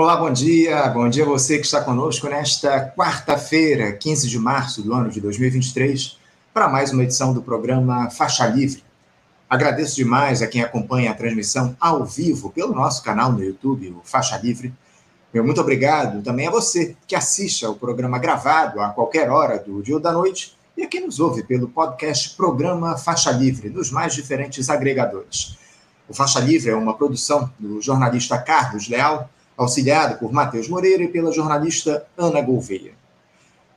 Olá, bom dia. Bom dia a você que está conosco nesta quarta-feira, 15 de março do ano de 2023, para mais uma edição do programa Faixa Livre. Agradeço demais a quem acompanha a transmissão ao vivo pelo nosso canal no YouTube, o Faixa Livre. Meu muito obrigado também a você que assiste ao programa gravado a qualquer hora do dia ou da noite e a quem nos ouve pelo podcast Programa Faixa Livre, nos mais diferentes agregadores. O Faixa Livre é uma produção do jornalista Carlos Leal auxiliado por Matheus Moreira e pela jornalista Ana Gouveia.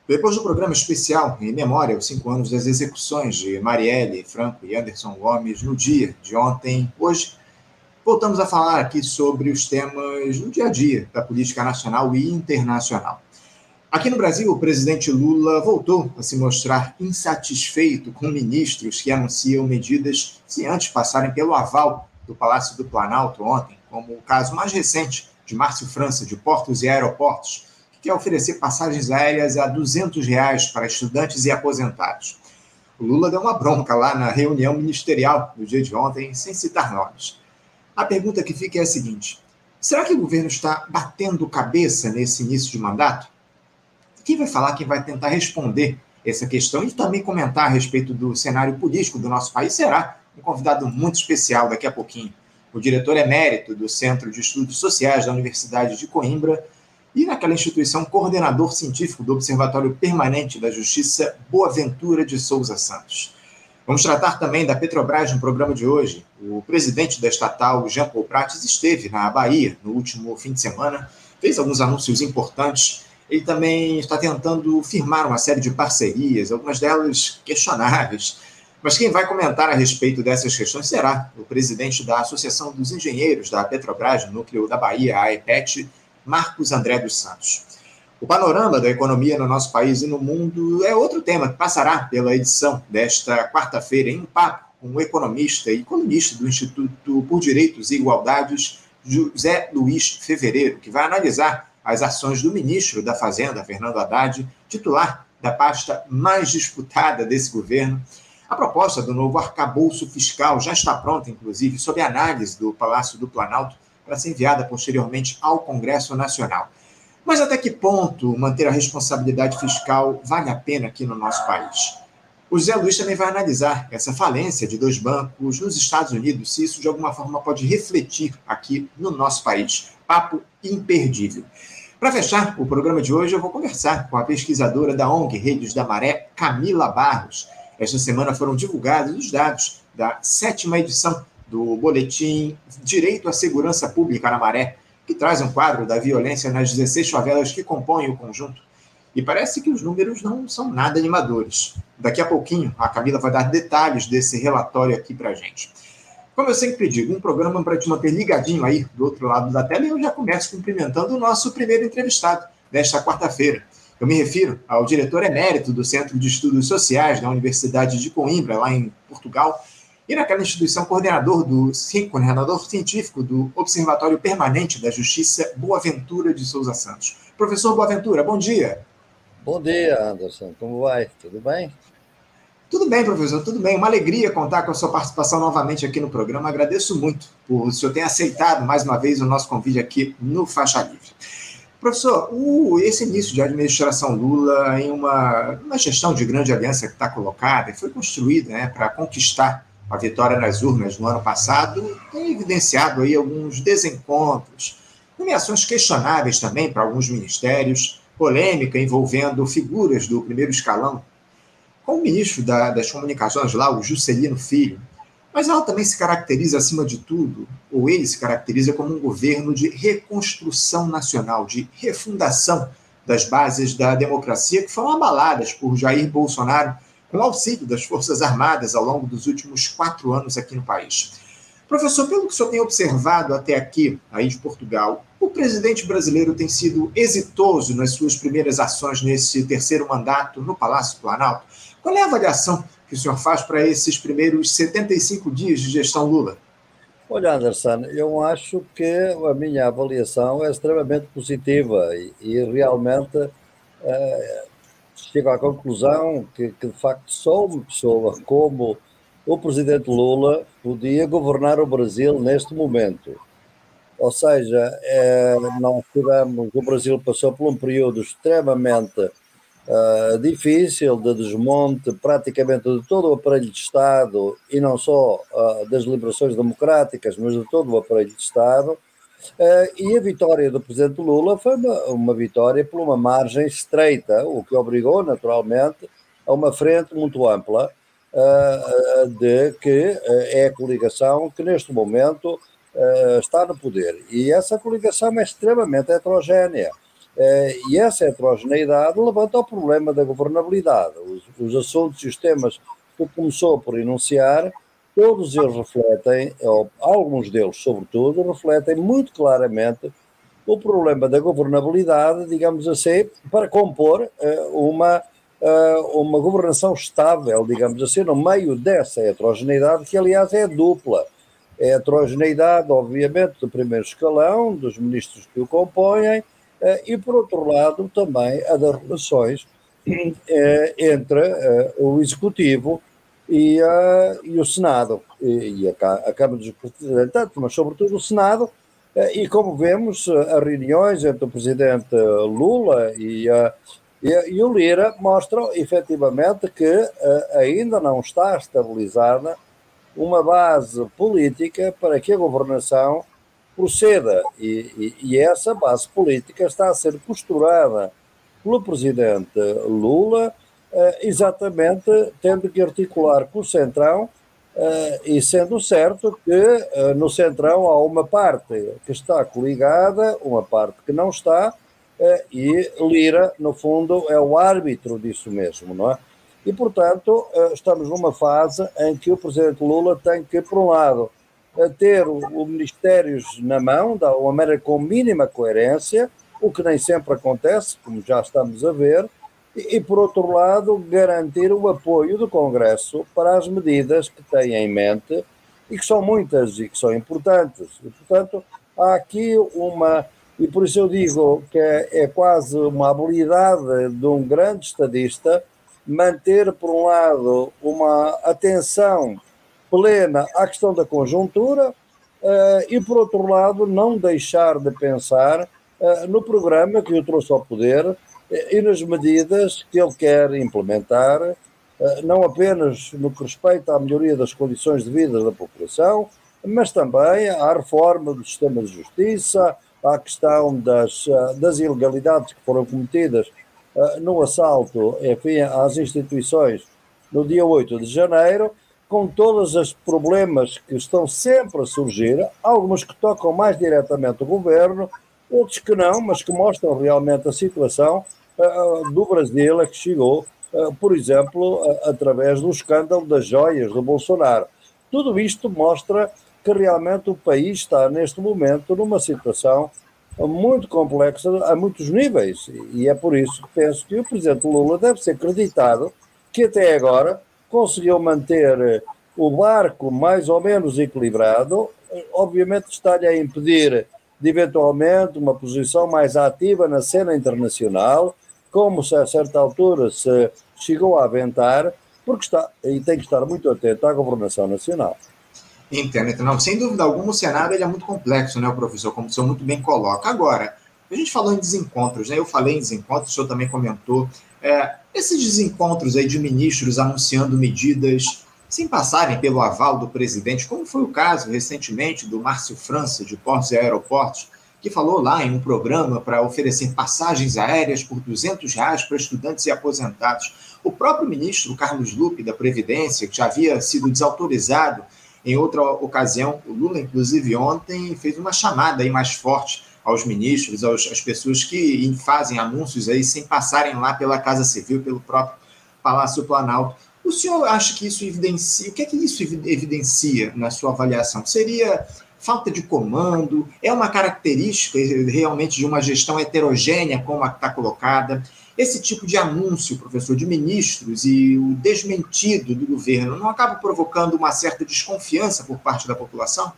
Depois do programa especial em memória aos cinco anos das execuções de Marielle Franco e Anderson Gomes no dia de ontem, hoje, voltamos a falar aqui sobre os temas do dia a dia da política nacional e internacional. Aqui no Brasil, o presidente Lula voltou a se mostrar insatisfeito com ministros que anunciam medidas sem antes passarem pelo aval do Palácio do Planalto ontem, como o caso mais recente de Márcio França, de Portos e Aeroportos, que quer oferecer passagens aéreas a 200 reais para estudantes e aposentados. O Lula deu uma bronca lá na reunião ministerial no dia de ontem, sem citar nomes. A pergunta que fica é a seguinte: será que o governo está batendo cabeça nesse início de mandato? Quem vai falar, quem vai tentar responder essa questão e também comentar a respeito do cenário político do nosso país será um convidado muito especial daqui a pouquinho o diretor emérito do Centro de Estudos Sociais da Universidade de Coimbra e naquela instituição coordenador científico do Observatório Permanente da Justiça Boaventura de Souza Santos. Vamos tratar também da Petrobras no programa de hoje. O presidente da estatal, Jean Paul Prates, esteve na Bahia no último fim de semana, fez alguns anúncios importantes. Ele também está tentando firmar uma série de parcerias, algumas delas questionáveis, mas quem vai comentar a respeito dessas questões será o presidente da Associação dos Engenheiros da Petrobras, núcleo da Bahia, a EPET, Marcos André dos Santos. O panorama da economia no nosso país e no mundo é outro tema que passará pela edição desta quarta-feira em um papo com o economista e colunista do Instituto por Direitos e Igualdades, José Luiz Fevereiro, que vai analisar as ações do ministro da Fazenda, Fernando Haddad, titular da pasta mais disputada desse governo, a proposta do novo arcabouço fiscal já está pronta, inclusive, sob análise do Palácio do Planalto, para ser enviada posteriormente ao Congresso Nacional. Mas até que ponto manter a responsabilidade fiscal vale a pena aqui no nosso país? O Zé Luiz também vai analisar essa falência de dois bancos nos Estados Unidos, se isso de alguma forma pode refletir aqui no nosso país. Papo imperdível. Para fechar o programa de hoje, eu vou conversar com a pesquisadora da ONG Redes da Maré, Camila Barros. Esta semana foram divulgados os dados da sétima edição do Boletim Direito à Segurança Pública na Maré, que traz um quadro da violência nas 16 favelas que compõem o conjunto. E parece que os números não são nada animadores. Daqui a pouquinho, a Camila vai dar detalhes desse relatório aqui para gente. Como eu sempre digo, um programa para te manter ligadinho aí do outro lado da tela, e eu já começo cumprimentando o nosso primeiro entrevistado desta quarta-feira. Eu me refiro ao diretor emérito do Centro de Estudos Sociais da Universidade de Coimbra, lá em Portugal, e naquela instituição coordenador do coordenador científico do Observatório Permanente da Justiça Boaventura de Souza Santos. Professor Boaventura, bom dia. Bom dia, Anderson. Como vai? Tudo bem? Tudo bem, professor, tudo bem. Uma alegria contar com a sua participação novamente aqui no programa. Agradeço muito por o senhor ter aceitado mais uma vez o nosso convite aqui no Faixa Livre. Professor, o, esse início de administração Lula em uma, uma gestão de grande aliança que está colocada e foi construída né, para conquistar a vitória nas urnas no ano passado, tem evidenciado aí alguns desencontros, nomeações questionáveis também para alguns ministérios, polêmica envolvendo figuras do primeiro escalão, com o ministro da, das comunicações lá, o Juscelino Filho, mas ela também se caracteriza, acima de tudo, ou ele se caracteriza como um governo de reconstrução nacional, de refundação das bases da democracia que foram abaladas por Jair Bolsonaro com auxílio das Forças Armadas ao longo dos últimos quatro anos aqui no país. Professor, pelo que o senhor tem observado até aqui, aí de Portugal, o presidente brasileiro tem sido exitoso nas suas primeiras ações nesse terceiro mandato no Palácio Planalto? Qual é a avaliação que o senhor faz para esses primeiros 75 dias de gestão Lula? Olha, Anderson, eu acho que a minha avaliação é extremamente positiva e, e realmente é, chego à conclusão que, que, de facto, só uma pessoa como o presidente Lula podia governar o Brasil neste momento. Ou seja, é, nós tivemos, o Brasil passou por um período extremamente uh, difícil de desmonte praticamente de todo o aparelho de Estado e não só uh, das liberações democráticas, mas de todo o aparelho de Estado. Uh, e a vitória do presidente Lula foi uma, uma, vitória por uma margem estreita, o que obrigou, naturalmente, a uma frente muito ampla uh, de que é a coligação que neste momento está no poder. E essa coligação é extremamente heterogénea. E essa heterogeneidade levanta o problema da governabilidade. Os, os assuntos e os temas que começou por enunciar todos eles refletem, ou alguns deles, sobretudo, refletem muito claramente o problema da governabilidade, digamos assim, para compor uh, uma, uh, uma governação estável, digamos assim, no meio dessa heterogeneidade, que aliás é dupla. É a heterogeneidade, obviamente, do primeiro escalão, dos ministros que o compõem, e, por outro lado, também a das relações entre o Executivo e, e o Senado, e, e a, a, Câmara dos Representantes, mas sobretudo o Senado, e como vemos, as reuniões entre o presidente Lula e, e, o Lira mostram efetivamente que ainda não está estabilizada uma base política para que a governação proceda, e, e essa base política está a ser costurada pelo presidente Lula eh, exatamente tendo que articular com o Centrão, eh, e sendo certo que eh, no Centrão há uma parte que está coligada, uma parte que não está, e Lira, no fundo, é o árbitro disso mesmo, não é? E, portanto, estamos numa fase em que o Presidente Lula tem que, por um lado, ter o, Ministérios na mão, da uma maneira com mínima coerência, o que nem sempre acontece, como já estamos a ver, e, por outro lado, garantir o apoio do Congresso para as medidas que tem em mente e que são muitas e que são importantes. E, portanto, há aqui uma. E por isso eu digo que é, é quase uma habilidade de um grande estadista manter, por um lado, uma atenção plena à questão da conjuntura uh, e, por outro lado, não deixar de pensar uh, no programa que o trouxe ao poder e nas medidas que ele quer implementar, eh, não apenas no que respeita à melhoria das condições de vida da população, mas também à reforma do sistema de justiça, à questão das, eh, das ilegalidades que foram cometidas eh, no assalto enfim, às instituições no dia 8 de janeiro, com todos os problemas que estão sempre a surgir, alguns que tocam mais diretamente o governo, outros que não, mas que mostram realmente a situação do Brasil é que chegou, por exemplo, através do escândalo das joias do Bolsonaro. Tudo isto mostra que realmente o país está, neste momento, numa situação muito complexa a muitos níveis. E é por isso que penso que o presidente Lula deve ser acreditado que até agora conseguiu manter o barco mais ou menos equilibrado. Obviamente está-lhe a impedir de eventualmente uma posição mais ativa na cena internacional, como se a certa altura se chegou a aventar, porque está, e tem que estar muito atento à governação nacional. Entendo, não, sem dúvida alguma o cenário ele é muito complexo, né, professor, como o senhor muito bem coloca. Agora, a gente falou em desencontros, né? Eu falei em desencontros, o senhor também comentou. É, esses desencontros aí de ministros anunciando medidas sem passarem pelo aval do presidente, como foi o caso recentemente do Márcio França, de Portos e Aeroportos, que falou lá em um programa para oferecer passagens aéreas por 200 reais para estudantes e aposentados. O próprio ministro Carlos Lupe, da Previdência, que já havia sido desautorizado em outra ocasião, o Lula, inclusive, ontem fez uma chamada aí mais forte aos ministros, aos, às pessoas que fazem anúncios aí sem passarem lá pela Casa Civil, pelo próprio Palácio Planalto. O senhor acha que isso evidencia? O que é que isso evidencia na sua avaliação? Seria falta de comando, é uma característica realmente de uma gestão heterogênea, como está colocada. Esse tipo de anúncio, professor, de ministros e o desmentido do governo não acaba provocando uma certa desconfiança por parte da população?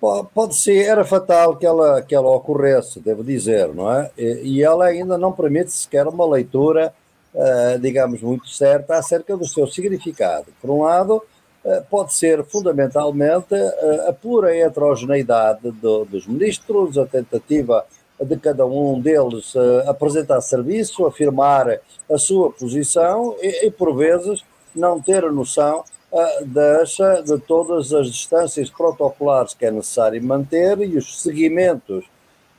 Pode ser, era fatal que ela, que ela ocorresse, devo dizer, não é? E ela ainda não permite sequer uma leitura, uh, digamos, muito certa acerca do seu significado. Por um lado, pode ser fundamentalmente a pura heterogeneidade do, dos ministros, a tentativa de cada um deles apresentar serviço, afirmar a sua posição e, e por vezes, não ter a noção das, de todas as distâncias protocolares que é necessário manter e os seguimentos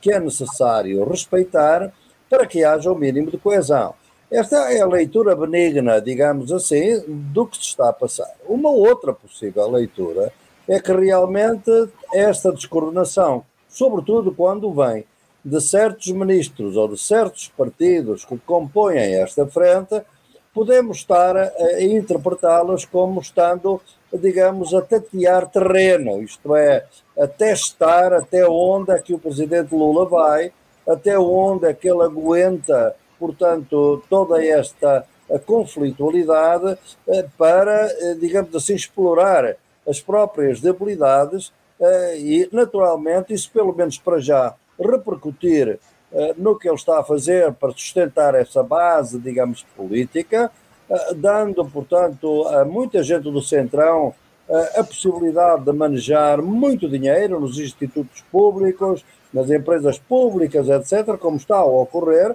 que é necessário respeitar para que haja o mínimo de coesão. Esta é a leitura benigna, digamos assim, do que se está a passar. Uma outra possível leitura é que realmente esta descoordenação, sobretudo quando vem de certos ministros ou de certos partidos que compõem esta frente, podemos estar a, a interpretá-las como estando, digamos, a tatear terreno, isto é, a testar até onde é que o presidente Lula vai, até onde é que ele aguenta, portanto, toda esta conflitualidade eh, para, eh, digamos assim, explorar as próprias debilidades eh, e, naturalmente, isso pelo menos para já repercutir no que ele está a fazer para sustentar essa base, digamos, política, dando, portanto, a muita gente do Centrão a possibilidade de manejar muito dinheiro nos institutos públicos, nas empresas públicas, etc., como está a ocorrer,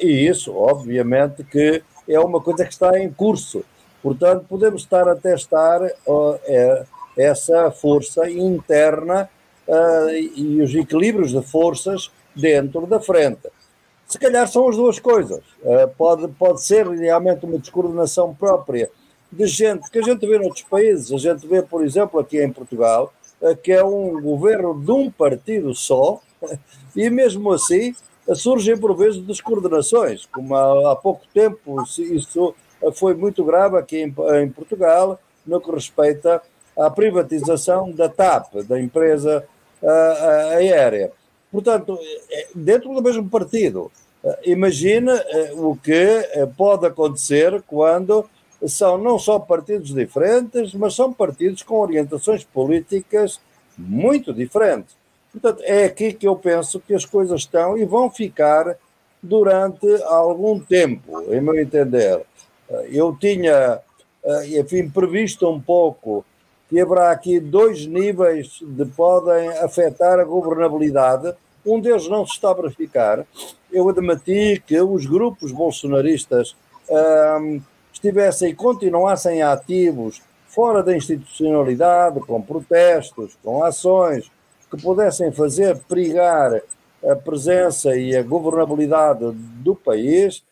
e isso, obviamente, que é uma coisa que está em curso. Portanto, podemos estar a testar uh, essa força interna uh, e os equilíbrios de forças dentro da frente. Se calhar são as duas coisas. Uh, pode, pode ser realmente uma descoordenação própria de gente que a gente vê noutros países. A gente vê, por exemplo, aqui em Portugal, que é um governo de um partido só, e mesmo assim surgem por vezes descoordenações, como há, há pouco tempo isso foi muito grave aqui em, em, Portugal, no que respeita à privatização da TAP, da empresa aérea. Portanto, é, dentro do mesmo partido, imagina uh, o que pode acontecer quando são não só partidos diferentes, mas são partidos com orientações políticas muito diferentes. Portanto, é aqui que eu penso que as coisas estão e vão ficar durante algum tempo, em meu entender. Eu tinha, eh, enfim, previsto um pouco que haverá aqui dois níveis de podem afetar a governabilidade. Um deles não se está a verificar. Eu admiti que os grupos bolsonaristas estivessem e continuassem ativos fora da institucionalidade, com protestos, com ações, que pudessem fazer perigar a presença e a governabilidade do país.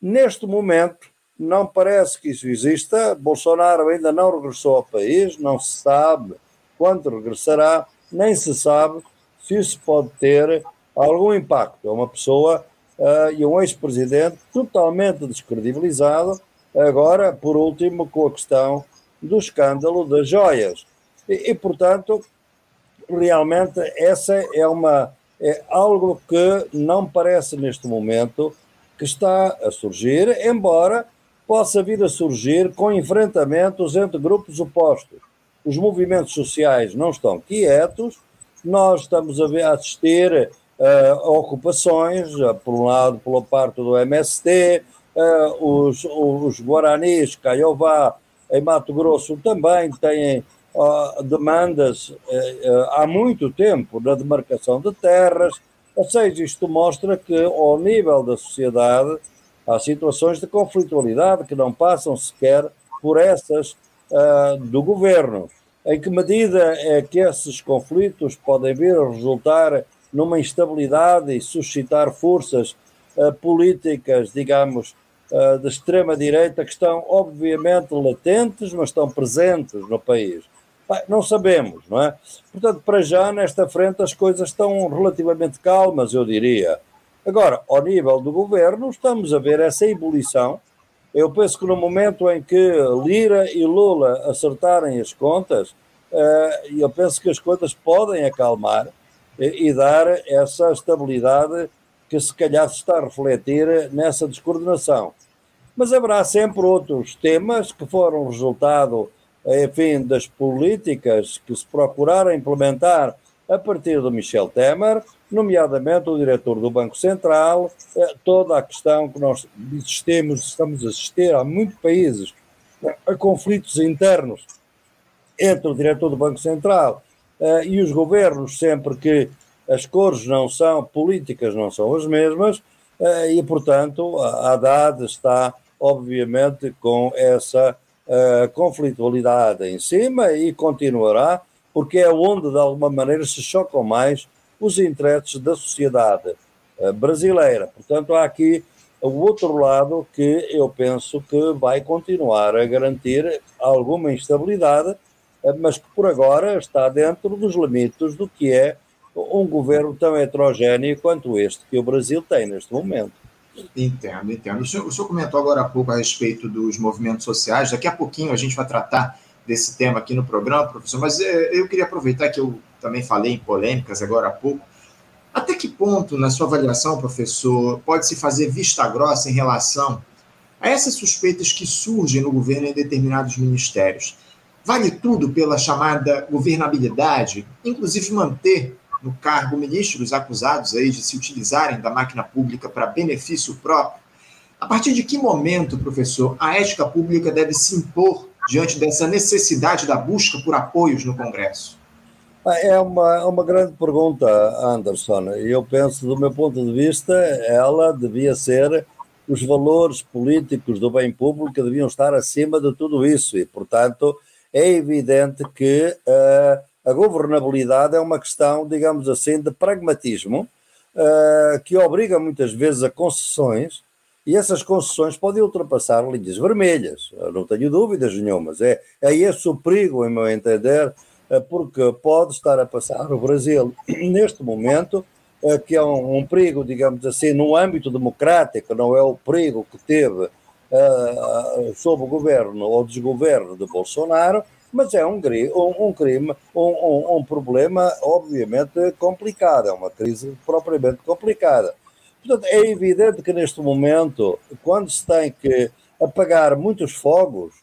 Neste momento, não parece que isso exista. Bolsonaro ainda não regressou ao país, não se sabe quando regressará, nem se sabe se isso pode ter algum impacto. É uma pessoa uh, e um ex-presidente totalmente descredibilizado, agora, por último, com a questão do escândalo das joias. E, e portanto, realmente essa é uma é algo que não parece neste momento que está a surgir, embora possa vir a surgir com enfrentamentos entre grupos opostos. Os movimentos sociais não estão quietos, nós estamos a, ver, a assistir uh, a ocupações, uh, por um lado pela parte do MST, uh, os, os Guaranis, Caiová, em Mato Grosso também têm demandas há muito tempo na demarcação de terras, ou seja, isto mostra que ao nível da sociedade há situações de conflitualidade que não passam sequer por essas uh, do governo. Em que medida é que esses conflitos podem vir a resultar numa instabilidade e suscitar forças uh, políticas, digamos, uh, de extrema-direita que estão obviamente latentes, mas estão presentes no país? Não sabemos, não é? Portanto, para já, nesta frente, as coisas estão relativamente calmas, eu diria. Agora, ao nível do governo, estamos a ver essa ebulição. Eu penso que no momento em que Lira e Lula acertarem as contas, eh, eu penso que as coisas podem acalmar e dar essa estabilidade que se calhar se está a refletir nessa descoordenação. Mas haverá sempre outros temas que foram resultado enfim, das políticas que se procuraram implementar a partir do Michel Temer, nomeadamente o diretor do Banco Central, eh, toda a questão que nós assistimos, estamos a assistir a muitos países a conflitos internos entre o diretor do Banco Central uh, e os governos, sempre que as cores não são políticas, não são as mesmas, e portanto a Haddad está obviamente com essa conflitualidade em cima e continuará, porque é onde de alguma maneira se chocam mais os interesses da sociedade brasileira. Portanto, há aqui o outro lado que eu penso que vai continuar a garantir alguma instabilidade, mas que por agora está dentro dos limites do que é um governo tão heterogéneo quanto este que o Brasil tem neste momento. Entendo, entendo. O senhor, o senhor comentou agora há pouco a respeito dos movimentos sociais. Daqui a pouquinho a gente vai tratar desse tema aqui no programa, professor, mas eh, eu queria aproveitar que eu também falei em polêmicas agora há pouco até que ponto, na sua avaliação, professor, pode-se fazer vista grossa em relação a essas suspeitas que surgem no governo em determinados ministérios? Vale tudo pela chamada governabilidade, inclusive manter no cargo ministros acusados aí de se utilizarem da máquina pública para benefício próprio? A partir de que momento, professor, a ética pública deve se impor diante dessa necessidade da busca por apoios no Congresso? É uma, é uma grande pergunta, Anderson. Eu penso, do meu ponto de vista, ela devia ser os valores políticos do bem público deviam estar acima de tudo isso e, portanto, é evidente que uh, a governabilidade é uma questão, digamos assim, de pragmatismo uh, que obriga muitas vezes a concessões e essas concessões podem ultrapassar linhas vermelhas, não tenho dúvidas nenhumas. É, é esse o perigo, em meu entender, porque pode estar a passar o Brasil neste momento, eh, que é um, um perigo, digamos assim, no âmbito democrático, não é o perigo que teve uh, sob o governo ou desgoverno de Bolsonaro, mas é um, um, um crime, um, um, problema obviamente complicado, é uma crise propriamente complicada. Portanto, é evidente que neste momento, quando se tem que apagar muitos fogos,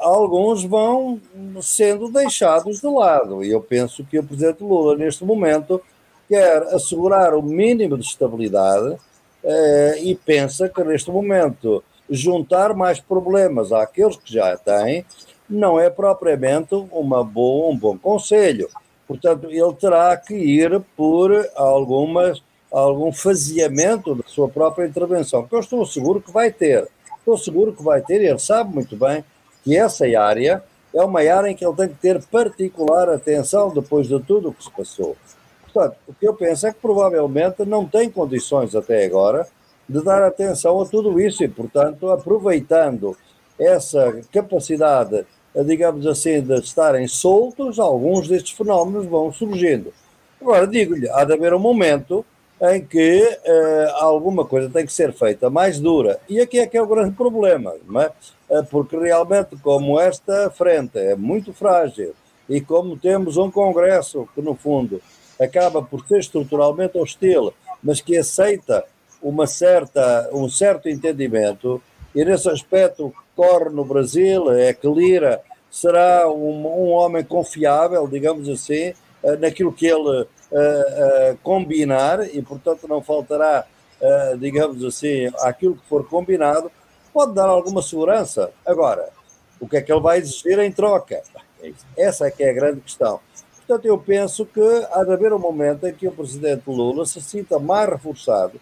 alguns vão sendo deixados de lado. E eu penso que o presidente Lula, neste momento, quer assegurar o mínimo de estabilidade eh, e pensa que, neste momento, juntar mais problemas àqueles que já têm não é propriamente uma boa, um bom conselho. Portanto, ele terá que ir por algumas, algum faseamento da sua própria intervenção, que eu estou seguro que vai ter. Estou seguro que vai ter, e ele sabe muito bem que essa área é uma área em que ele tem que ter particular atenção depois de tudo o que se passou. Portanto, o que eu penso é que provavelmente não tem condições até agora de dar atenção a tudo isso e, portanto, aproveitando essa capacidade, digamos assim, de estarem soltos, alguns destes fenómenos vão surgindo. Agora, digo-lhe, há de haver um momento em que uh, alguma coisa tem que ser feita mais dura. E aqui é que é o grande problema, não é? Eh, porque realmente, como esta frente é muito frágil e como temos um Congresso que, no fundo, acaba por ser estruturalmente hostil, mas que aceita uma certa, um certo entendimento, e nesse aspecto corre no Brasil é que Lira será um, um homem confiável, digamos assim, eh, naquilo que ele uh, combinar, e portanto não faltará, uh, digamos assim, aquilo que for combinado, pode dar alguma segurança. Agora, o que é que ele vai exigir em troca? Essa é que é a grande questão. Portanto, eu penso que há de haver um momento em que o presidente Lula se sinta mais reforçado.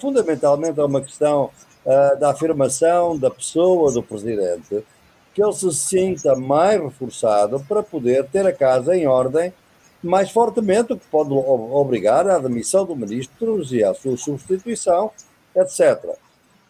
Fundamentalmente é uma questão uh, da afirmação da pessoa do presidente, que ele se sinta mais reforçado para poder ter a casa em ordem mais fortemente, o que pode obrigar à demissão do ministro e à sua substituição, etc.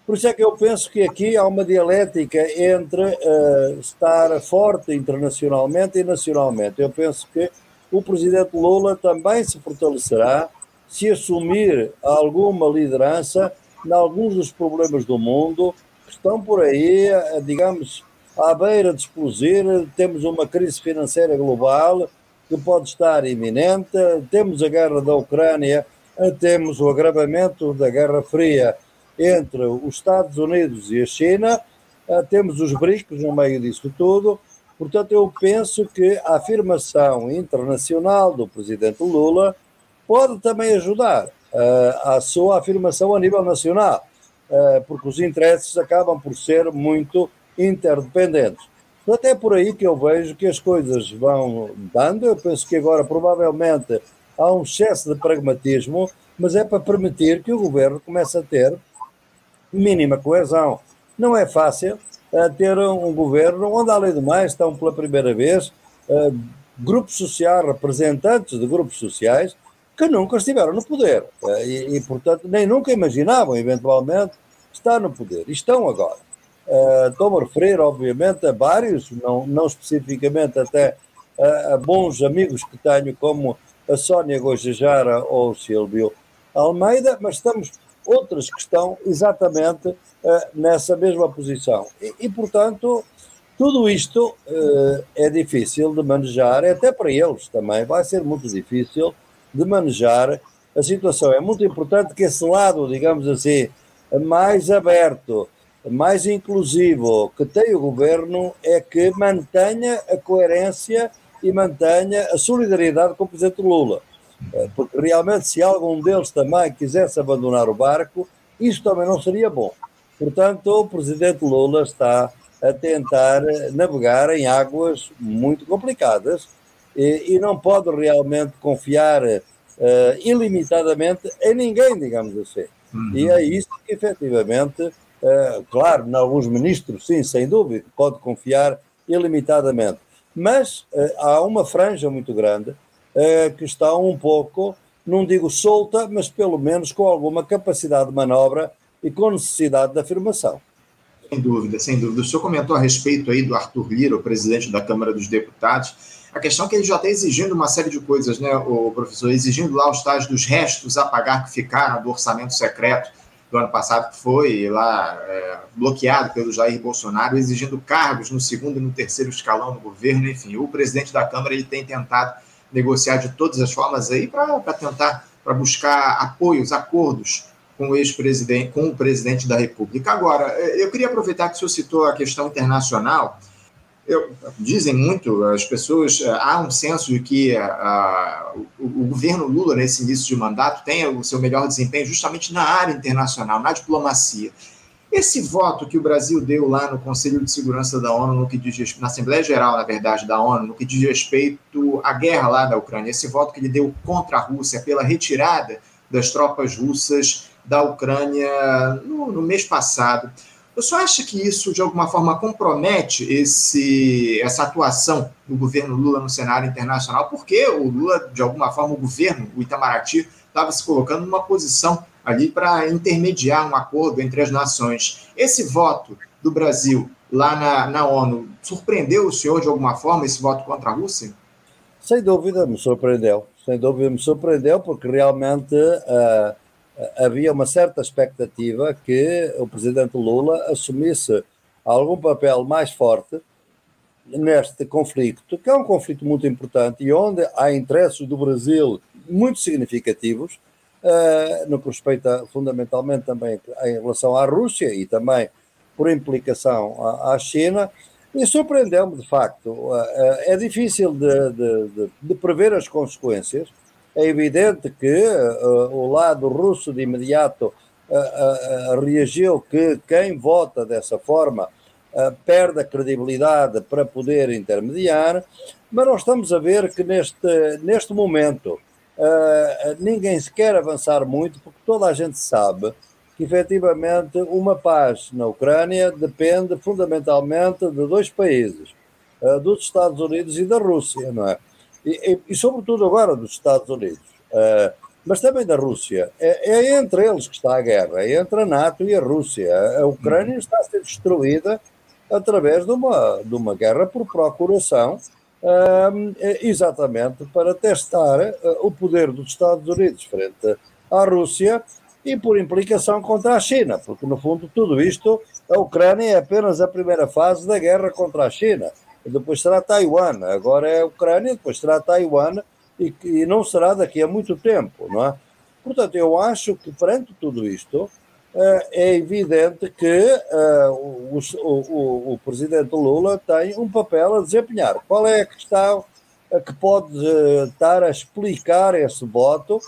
Por isso é que eu penso que aqui há uma dialética entre uh, estar forte internacionalmente e nacionalmente. Eu penso que o presidente Lula também se fortalecerá se assumir alguma liderança em alguns dos problemas do mundo que estão por aí, eh, digamos, à beira de explodir. Temos uma crise financeira global que pode estar iminente, temos a guerra da Ucrânia, eh, temos o agravamento da Guerra Fria entre os Estados Unidos e a China, eh, temos os BRICS no meio disso tudo. Portanto, eu penso que a afirmação internacional do presidente Lula pode também ajudar uh, a sua afirmação a nível nacional, porque os interesses acabam por ser muito interdependentes. Até por aí que eu vejo que as coisas vão dando. Eu penso que agora, provavelmente, há um excesso de pragmatismo, mas é para permitir que o governo comece a ter mínima coesão. Não é fácil uh, ter um, um, governo onde, além do mais, estão pela primeira vez uh, grupos sociais, representantes de grupos sociais que nunca estiveram no poder uh, e, e, portanto, nem nunca imaginavam, eventualmente, estar no poder. E estão agora. Uh, Estou-me a referir, obviamente, a vários, não, não especificamente até a, a bons amigos que tenho, como a Sónia Gojejara ou o Silvio Almeida, mas estamos outras que estão exatamente uh, nessa mesma posição. E, e, portanto, tudo isto uh, é difícil de manejar, até para eles também vai ser muito difícil de manejar a situação. É muito importante que esse lado, digamos assim, mais aberto, mais inclusivo que tem o governo é que mantenha a coerência e mantenha a solidariedade com o presidente Lula. Eh, porque realmente, se algum deles também quisesse abandonar o barco, isso também não seria bom. Portanto, o presidente Lula está a tentar navegar em águas muito complicadas e, e não pode realmente confiar uh, ilimitadamente em ninguém, digamos assim. Uhum. E é isso que, efetivamente, uh, claro, em alguns ministros, sim, sem dúvida, pode confiar ilimitadamente. Mas uh, há uma franja muito grande uh, que está um pouco, não digo solta, mas pelo menos com alguma capacidade de manobra e com necessidade de afirmação. Sem dúvida, sem dúvida. O senhor comentou a respeito aí do Arthur Lira, o presidente da Câmara dos Deputados. A questão é que ele já está exigindo uma série de coisas, né, o professor? Exigindo lá os tais dos restos a pagar que ficaram do orçamento secreto do ano passado, que foi lá é, bloqueado pelo Jair Bolsonaro, exigindo cargos no segundo e no terceiro escalão do governo. Enfim, o presidente da Câmara ele tem tentado negociar de todas as formas aí para tentar, para buscar apoios, acordos com o ex-presidente, com o presidente da República. Agora, eh, eu queria aproveitar que o senhor citou a questão internacional. Eu, dizem muito, as pessoas, eh, há um senso de que a, a, o, o, governo Lula, nesse início de mandato, tem o seu melhor desempenho justamente na área internacional, na diplomacia. Esse voto que o Brasil deu lá no Conselho de Segurança da ONU, no que diz na Assembleia Geral, na verdade, da ONU, no que diz respeito à guerra lá da Ucrânia, esse voto que ele deu contra a Rússia pela retirada das tropas russas da Ucrânia no, no mês passado. O senhor acha que isso, de alguma forma, compromete esse, essa atuação do governo Lula no cenário internacional? Porque o Lula, de alguma forma, o governo, o Itamaraty, estava se colocando numa posição ali para intermediar um acordo entre as nações. Esse voto do Brasil lá na, na ONU surpreendeu o senhor de alguma forma, esse voto contra a Rússia? Sem dúvida me surpreendeu. Sem dúvida me surpreendeu, porque realmente uh, havia uma certa expectativa que o presidente Lula assumisse algum papel mais forte neste conflito, que é um conflito muito importante e onde há interesses do Brasil muito significativos, uh, no que respeita fundamentalmente também em relação à Rússia e também por implicação à, à China, e surpreendeu-me de facto. Uh, uh, é difícil de, de, de, de, prever as consequências. É evidente que o lado russo de imediato reagiu que quem vota dessa forma perde a credibilidade para poder intermediar, mas nós estamos a ver que neste, neste momento uh, ninguém se quer avançar muito, porque toda a gente sabe que efetivamente uma paz na Ucrânia depende fundamentalmente de dois países, uh, dos Estados Unidos e da Rússia, não é? E, e, e sobretudo agora dos Estados Unidos, uh, mas também da Rússia. É, é, entre eles que está a guerra, é entre a NATO e a Rússia. A Ucrânia uhum. está a ser destruída através de uma, de uma guerra por procuração exatamente para testar eh, o poder dos Estados Unidos frente à Rússia e por implicação contra a China, porque no fundo tudo isto, a Ucrânia é apenas a primeira fase da guerra contra a China, depois será Taiwan, agora é a Ucrânia, depois será Taiwan, e, e não será daqui a muito tempo, não é? Portanto, eu acho que perante tudo isto, eh, é evidente que uh, o, o, o, presidente Lula tem um papel a desempenhar. Qual é a questão que pode estar a explicar esse voto?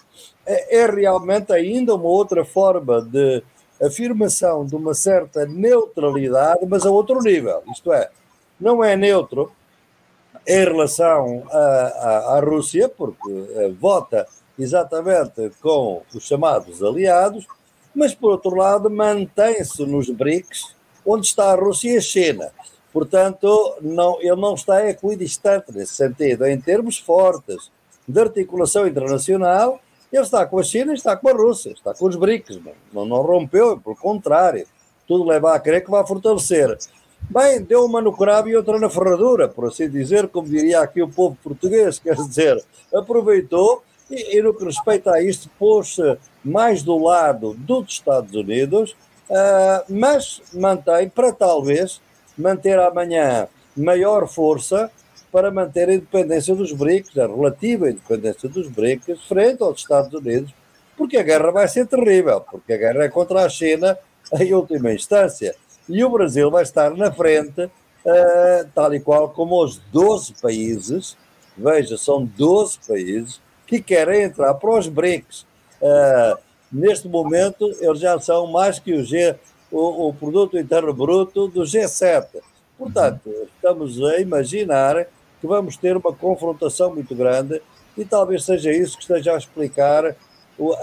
É, é, realmente ainda uma outra forma de afirmação de uma certa neutralidade, mas a outro nível. Isto é, não é neutro em relação à, Rússia, porque uh, vota exatamente com os chamados aliados, mas por outro lado mantém-se nos BRICS, onde está a Rússia e a China. Portanto, não, ele não está equidistante nesse sentido, em termos fortes de articulação internacional, ele está com a China e está com a Rússia, está com os BRICS, não, não rompeu, pelo contrário, tudo leva a crer que vai fortalecer. Bem, deu uma no cravo e outra na ferradura, por assim dizer, como diria aqui o povo português, quer dizer, aproveitou e, e no que respeita a isto, pôs-se mais do lado dos Estados Unidos, uh, mas mantém, para talvez manter amanhã maior força para manter a independência dos BRICS, a relativa independência dos BRICS, frente aos Estados Unidos, porque a guerra vai ser terrível, porque a guerra é contra a China em última instância. E o Brasil vai estar na frente, uh, tal e qual como os 12 países, veja, são 12 países que querem entrar para os BRICS. Uh, neste momento, eles já são mais que o, G, o, o produto interno bruto do G7. Portanto, estamos a imaginar que vamos ter uma confrontação muito grande e talvez seja isso que esteja a explicar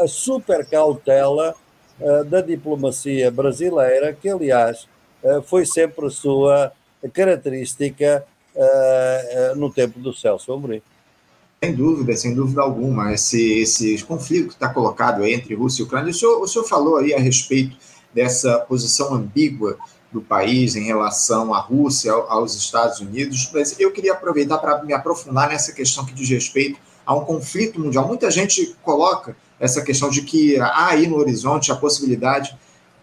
a super cautela uh, da diplomacia brasileira, que aliás foi sempre sua característica uh, no tempo do Celso Amorim. Sem dúvida, sem dúvida alguma, esse, esse conflito que está colocado entre Rússia e Ucrânia. O senhor, o senhor falou aí a respeito dessa posição ambígua do país em relação à Rússia, aos Estados Unidos, mas eu queria aproveitar para me aprofundar nessa questão que diz respeito a um conflito mundial. Muita gente coloca essa questão de que há aí no horizonte a possibilidade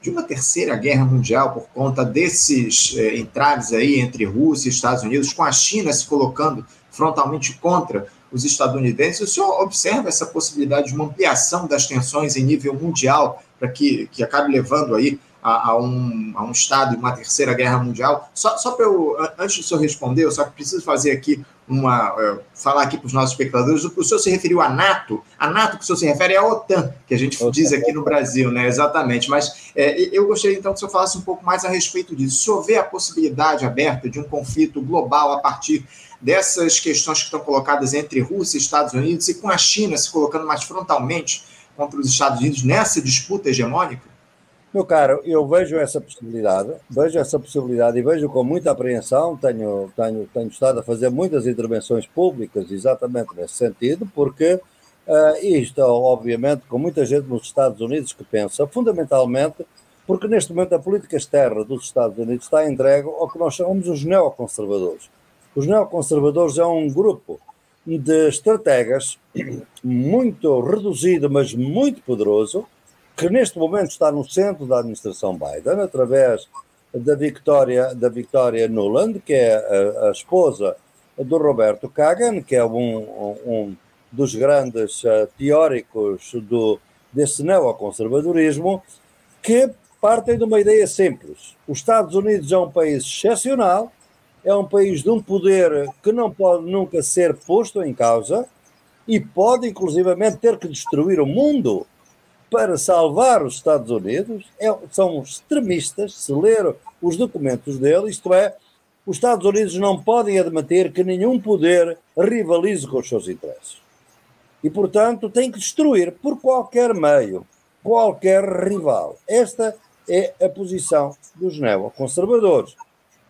de uma terceira guerra mundial por conta desses eh, entraves aí entre Rússia e Estados Unidos, com a China se colocando frontalmente contra os estadunidenses. O senhor observa essa possibilidade de uma ampliação das tensões em nível mundial para que, que acabe levando aí a, a, um, a um Estado e uma terceira guerra mundial. Só, só para eu, antes do senhor responder, eu só preciso fazer aqui uma. Uh, falar aqui para os nossos espectadores. O, o senhor se referiu à NATO. A NATO que o senhor se refere é a OTAN, que a gente OTAN. diz aqui no Brasil, né? Exatamente. Mas é, eu gostaria então que o senhor falasse um pouco mais a respeito disso. O senhor vê a possibilidade aberta de um conflito global a partir dessas questões que estão colocadas entre Rússia e Estados Unidos e com a China se colocando mais frontalmente contra os Estados Unidos nessa disputa hegemônica? Meu caro, eu vejo essa possibilidade, vejo essa possibilidade e vejo com muita apreensão. Tenho, tenho, tenho estado a fazer muitas intervenções públicas exatamente nesse sentido, porque uh, isto, obviamente, com muita gente nos Estados Unidos que pensa, fundamentalmente, porque neste momento a política externa dos Estados Unidos está entregue ao que nós chamamos os neoconservadores. Os neoconservadores é um grupo de estrategas muito reduzido, mas muito poderoso, que neste momento está no centro da administração Biden, através da Victoria, da Victoria Nuland, que é a, a esposa do Roberto Kagan, que é um, um dos grandes uh, teóricos do, desse neoconservadorismo, que partem de uma ideia simples. Os Estados Unidos é um país excepcional, é um país de um poder que não pode nunca ser posto em causa e pode, inclusivamente, ter que destruir o mundo para salvar os Estados Unidos é, são extremistas, se ler os documentos dele, isto é, os Estados Unidos não podem admitir que nenhum poder rivalize com os seus interesses. E, portanto, tem que destruir por qualquer meio qualquer rival. Esta é a posição dos neoconservadores.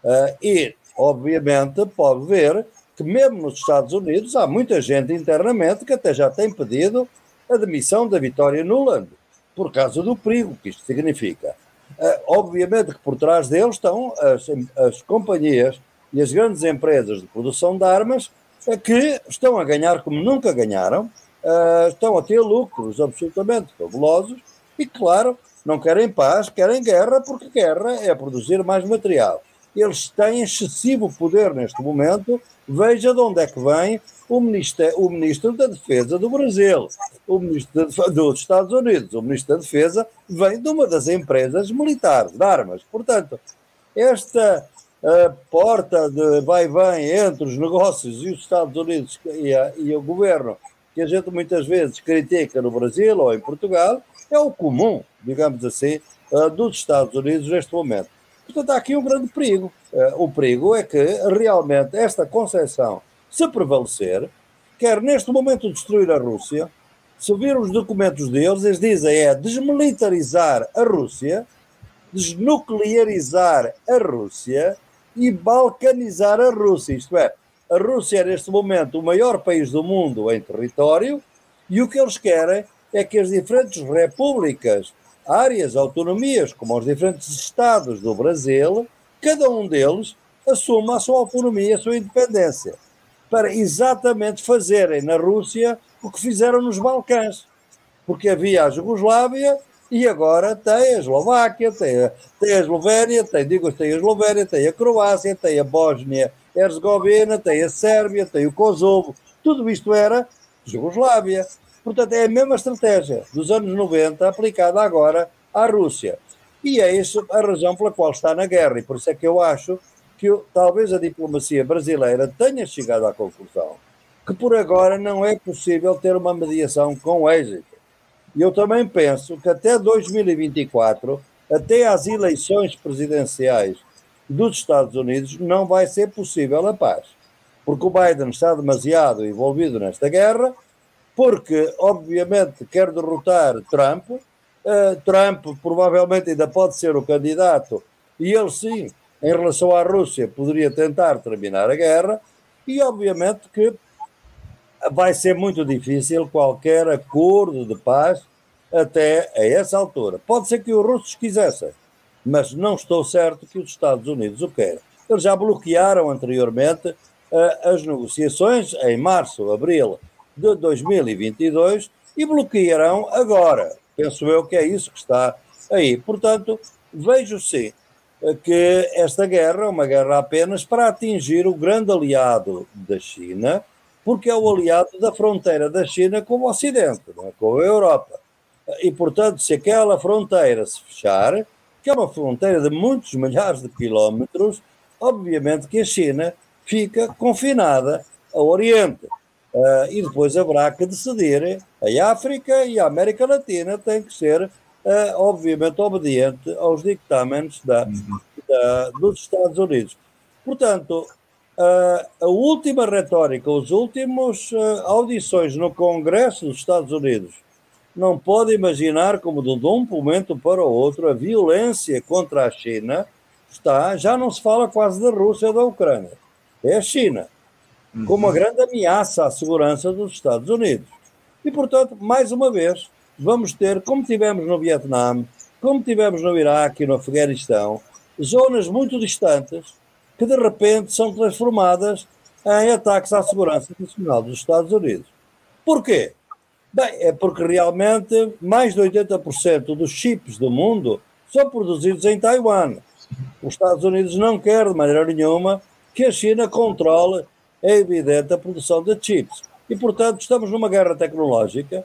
Uh, e, obviamente, pode ver que, mesmo nos Estados Unidos, há muita gente internamente que até já tem pedido a demissão da Vitória Nuland, por causa do perigo que isto significa. Uh, obviamente que por trás deles estão as, as companhias e as grandes empresas de produção de armas uh, que estão a ganhar como nunca ganharam, uh, estão a ter lucros absolutamente fabulosos e, claro, não querem paz, querem guerra, porque guerra é produzir mais material. Eles têm excessivo poder neste momento, veja de onde é que vem o ministro, o ministro da Defesa do Brasil, o ministro dos Estados Unidos, o ministro da Defesa vem de uma das empresas militares de armas. Portanto, esta uh, porta de vai-vem entre os negócios e os Estados Unidos e, a, e o governo, que a gente muitas vezes critica no Brasil ou em Portugal, é o comum, digamos assim, uh, dos Estados Unidos neste momento. Portanto, há aqui um grande perigo. o perigo é que realmente esta concepção, se prevalecer, quer neste momento destruir a Rússia, se vir os documentos deles, eles dizem é desmilitarizar a Rússia, desnuclearizar a Rússia e balcanizar a Rússia. Isto é, a Rússia é neste momento o maior país do mundo em território e o que eles querem é que as diferentes repúblicas, áreas, autonomias, como os diferentes estados do Brasil, cada um deles assuma a sua autonomia, a sua independência, para exatamente fazerem na Rússia o que fizeram nos Balcãs. Porque havia a Jugoslávia e agora tem a Eslováquia, tem a, tem a Eslovénia, tem, digo, tem a Eslovénia, tem a Croácia, tem a Bósnia Herzegovina, tem a Sérvia, tem o Kosovo. Tudo isto era Jugoslávia. Portanto, é a mesma estratégia dos anos 90 aplicada agora à Rússia. E é isso a razão pela qual está na guerra. E por isso é que eu acho que talvez a diplomacia brasileira tenha chegado à conclusão que por agora não é possível ter uma mediação com êxito. E eu também penso que até 2024, até às eleições presidenciais dos Estados Unidos, não vai ser possível a paz. Porque o Biden está demasiado envolvido nesta guerra, porque, obviamente, quer derrotar Trump. Uh, Trump provavelmente ainda pode ser o candidato, e ele sim, em relação à Rússia, poderia tentar terminar a guerra, e obviamente que vai ser muito difícil qualquer acordo de paz até a essa altura. Pode ser que os russos quisessem, mas não estou certo que os Estados Unidos o queiram. Eles já bloquearam anteriormente uh, as negociações em março, abril de 2022 e bloquearão agora. Penso eu que é isso que está aí. Portanto, vejo sim que esta guerra é uma guerra apenas para atingir o grande aliado da China, porque é o aliado da fronteira da China com o Ocidente, é? com a Europa. E, portanto, se aquela fronteira se fechar, que é uma fronteira de muitos milhares de quilómetros, obviamente que a China fica confinada ao Oriente. Uh, e depois haverá que decidir. A África e a América Latina têm que ser, uh, obviamente, obediente aos dictamentos da, uhum. da, dos Estados Unidos. Portanto, Uh, a última retórica, as últimas uh, audições no Congresso dos Estados Unidos não pode imaginar como de um momento para o outro a violência contra a China está, já não se fala quase da Rússia ou da Ucrânia, é a China, uhum. como uma grande ameaça à segurança dos Estados Unidos. E, portanto, mais uma vez, vamos ter, como tivemos no Vietnã, como tivemos no Iraque e no Afeganistão, zonas muito distantes que de repente são transformadas em ataques à segurança nacional dos Estados Unidos. Porquê? Bem, é porque realmente mais de 80% dos chips do mundo são produzidos em Taiwan. Os Estados Unidos não querem de maneira nenhuma que a China controle, é evidente, a produção de chips. E, portanto, estamos numa guerra tecnológica